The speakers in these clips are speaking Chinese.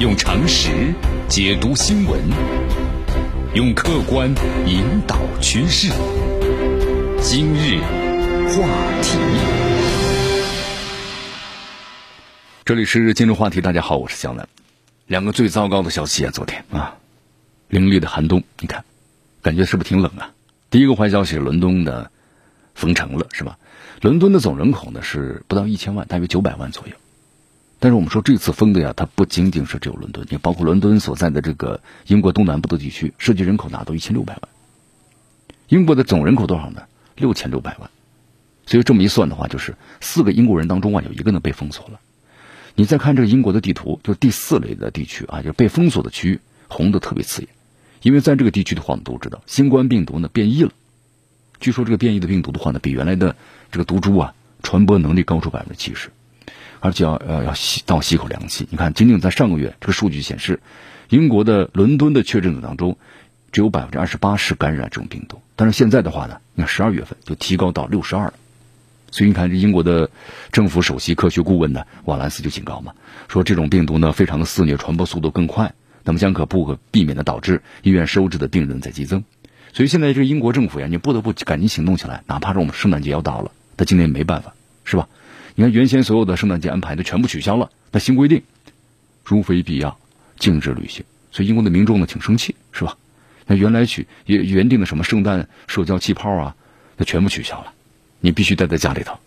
用常识解读新闻，用客观引导趋势。今日话题，这里是今日话题。大家好，我是江南。两个最糟糕的消息啊，昨天啊，凌厉的寒冬，你看，感觉是不是挺冷啊？第一个坏消息，伦敦的封城了，是吧？伦敦的总人口呢是不到一千万，大约九百万左右。但是我们说这次封的呀，它不仅仅是只有伦敦，也包括伦敦所在的这个英国东南部的地区，涉及人口达到一千六百万。英国的总人口多少呢？六千六百万。所以这么一算的话，就是四个英国人当中啊，有一个呢被封锁了。你再看这个英国的地图，就第四类的地区啊，就是被封锁的区域，红的特别刺眼。因为在这个地区的话，我们都知道新冠病毒呢变异了。据说这个变异的病毒的话呢，比原来的这个毒株啊，传播能力高出百分之七十。而且要呃要吸倒吸口凉气。你看，仅仅在上个月，这个数据显示，英国的伦敦的确诊者当中，只有百分之二十八是感染这种病毒。但是现在的话呢，你看十二月份就提高到六十二了。所以你看，这英国的政府首席科学顾问呢，瓦兰斯就警告嘛，说这种病毒呢非常的肆虐，传播速度更快，那么将可不可避免的导致医院收治的病人在激增。所以现在这个英国政府呀，你不得不赶紧行动起来，哪怕是我们圣诞节要到了，他今年没办法，是吧？你看，原先所有的圣诞节安排都全部取消了。那新规定，如非必要，禁止旅行。所以英国的民众呢挺生气，是吧？那原来取原原定的什么圣诞社交气泡啊，那全部取消了。你必须待在家里头，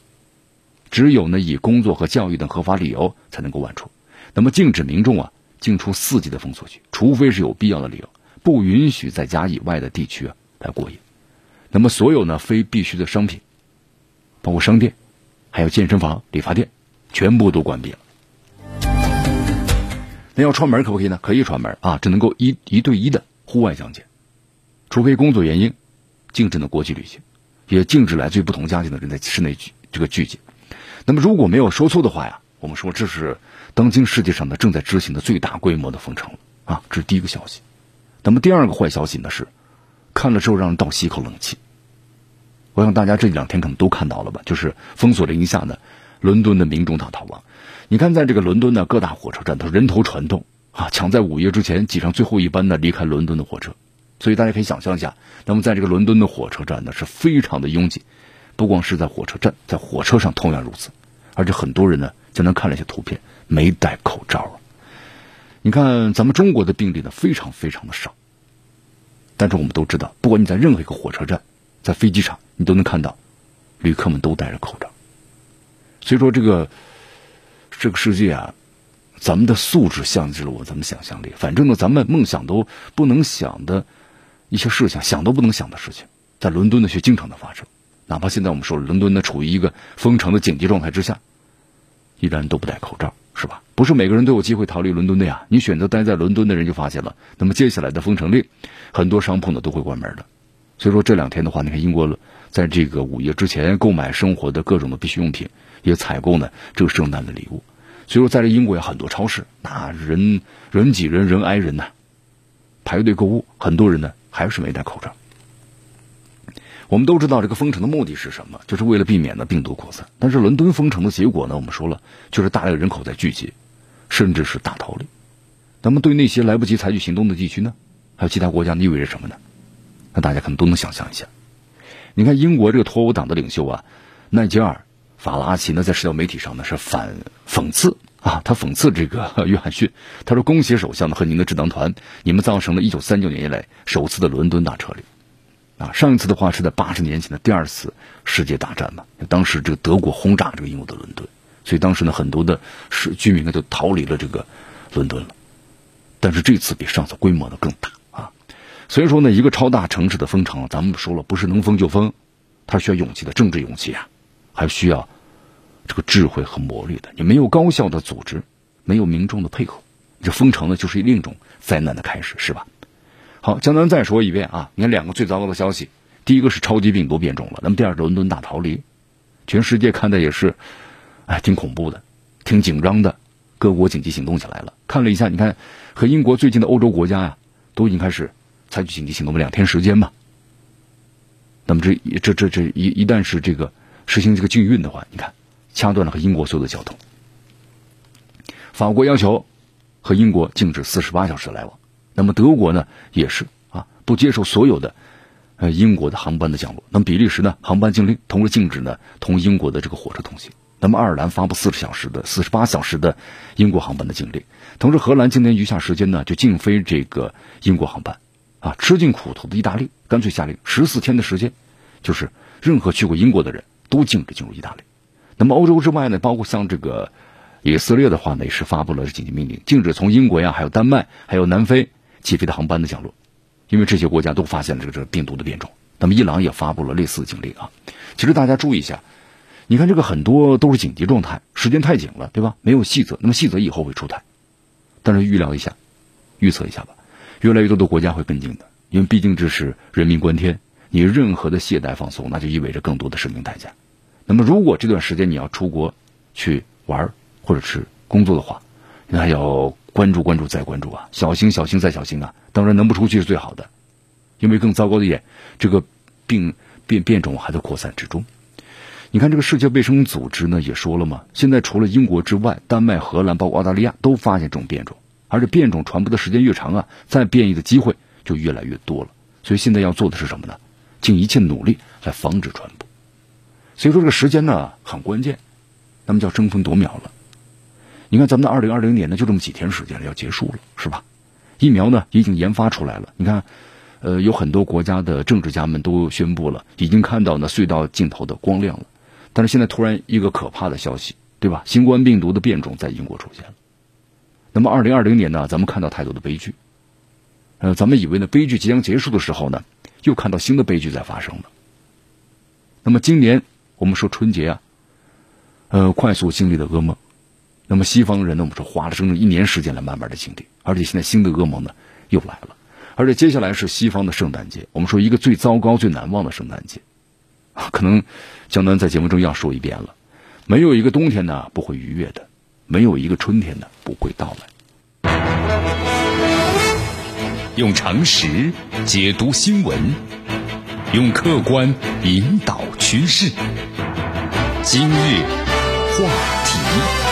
只有呢以工作和教育等合法理由才能够外出。那么禁止民众啊进出四级的封锁区，除非是有必要的理由，不允许在家以外的地区啊来过夜。那么所有呢非必须的商品，包括商店。还有健身房、理发店，全部都关闭了。那要串门可不可以呢？可以串门啊，只能够一一对一的户外相见，除非工作原因，禁止呢国际旅行，也禁止来自于不同家庭的人在室内聚这个聚集。那么如果没有说错的话呀，我们说这是当今世界上的正在执行的最大规模的封城啊，这是第一个消息。那么第二个坏消息呢是，看了之后让人倒吸一口冷气。我想大家这两天可能都看到了吧，就是封锁令一下呢，伦敦的民众大逃亡。你看，在这个伦敦的各大火车站都人头攒动啊，抢在午夜之前挤上最后一班呢离开伦敦的火车。所以大家可以想象一下，那么在这个伦敦的火车站呢是非常的拥挤，不光是在火车站，在火车上同样如此。而且很多人呢，就能看了一些图片，没戴口罩。你看咱们中国的病例呢非常非常的少，但是我们都知道，不管你在任何一个火车站。在飞机场，你都能看到，旅客们都戴着口罩。所以说，这个这个世界啊，咱们的素质限制了我咱们想象力。反正呢，咱们梦想都不能想的一些事情，想都不能想的事情，在伦敦呢却经常的发生。哪怕现在我们说伦敦呢处于一个封城的紧急状态之下，依然都不戴口罩，是吧？不是每个人都有机会逃离伦敦的呀。你选择待在伦敦的人就发现了，那么接下来的封城令，很多商铺呢都会关门的。所以说这两天的话，你看英国在这个午夜之前购买生活的各种的必需用品，也采购呢这个圣诞的礼物。所以说，在这英国有很多超市，那人人挤人，人挨人呐，排队购物，很多人呢还是没戴口罩。我们都知道这个封城的目的是什么，就是为了避免呢病毒扩散。但是伦敦封城的结果呢，我们说了，就是大量人口在聚集，甚至是大逃离。那么对那些来不及采取行动的地区呢，还有其他国家，意味着什么呢？那大家可能都能想象一下，你看英国这个脱欧党的领袖啊，奈吉尔·法拉奇呢，在社交媒体上呢是反讽刺啊，他讽刺这个 约翰逊，他说：“恭喜首相呢和您的智囊团，你们造成了一九三九年以来首次的伦敦大撤离。”啊，上一次的话是在八十年前的第二次世界大战嘛，当时这个德国轰炸这个英国的伦敦，所以当时呢很多的市居民呢就逃离了这个伦敦了，但是这次比上次规模呢更大。所以说呢，一个超大城市的封城，咱们说了，不是能封就封，它需要勇气的政治勇气啊，还需要这个智慧和魔力的。你没有高效的组织，没有民众的配合，这封城呢就是另一种灾难的开始，是吧？好，江南再说一遍啊，你看两个最糟糕的消息，第一个是超级病毒变种了，那么第二个伦敦大逃离，全世界看的也是，哎，挺恐怖的，挺紧张的，各国紧急行动起来了。看了一下，你看和英国最近的欧洲国家呀，都已经开始。采取紧急行动，两天时间嘛。那么这这这这一一旦是这个实行这个禁运的话，你看掐断了和英国所有的交通。法国要求和英国禁止四十八小时来往。那么德国呢，也是啊，不接受所有的呃英国的航班的降落。那么比利时呢，航班禁令，同时禁止呢同英国的这个火车通行。那么爱尔兰发布四十小时的、四十八小时的英国航班的禁令。同时，荷兰今年余下时间呢，就禁飞这个英国航班。啊，吃尽苦头的意大利干脆下令十四天的时间，就是任何去过英国的人都禁止进入意大利。那么欧洲之外呢，包括像这个以色列的话呢，也是发布了紧急命令，禁止从英国呀、还有丹麦、还有南非起飞的航班的降落，因为这些国家都发现了这个这个病毒的变种。那么伊朗也发布了类似的禁令啊。其实大家注意一下，你看这个很多都是紧急状态，时间太紧了，对吧？没有细则，那么细则以后会出台，但是预料一下，预测一下吧。越来越多的国家会跟进的，因为毕竟这是人命关天，你任何的懈怠放松，那就意味着更多的生命代价。那么，如果这段时间你要出国去玩或者是工作的话，那要关注关注再关注啊，小心小心再小心啊！当然，能不出去是最好的，因为更糟糕的一点，这个病变变种还在扩散之中。你看，这个世界卫生组织呢也说了嘛，现在除了英国之外，丹麦、荷兰包括澳大利亚都发现这种变种。而且变种传播的时间越长啊，再变异的机会就越来越多了。所以现在要做的是什么呢？尽一切努力来防止传播。所以说这个时间呢很关键，那么叫争分夺秒了。你看咱们的二零二零年呢就这么几天时间了，要结束了，是吧？疫苗呢已经研发出来了。你看，呃，有很多国家的政治家们都宣布了，已经看到呢隧道尽头的光亮了。但是现在突然一个可怕的消息，对吧？新冠病毒的变种在英国出现了。那么，二零二零年呢，咱们看到太多的悲剧，呃，咱们以为呢悲剧即将结束的时候呢，又看到新的悲剧在发生了。那么今年我们说春节啊，呃，快速经历的噩梦。那么西方人呢，我们说花了整整一年时间来慢慢的经历，而且现在新的噩梦呢又来了，而且接下来是西方的圣诞节，我们说一个最糟糕、最难忘的圣诞节，可能江南在节目中要说一遍了，没有一个冬天呢不会逾越的。没有一个春天呢不会到来。用常识解读新闻，用客观引导趋势。今日话题。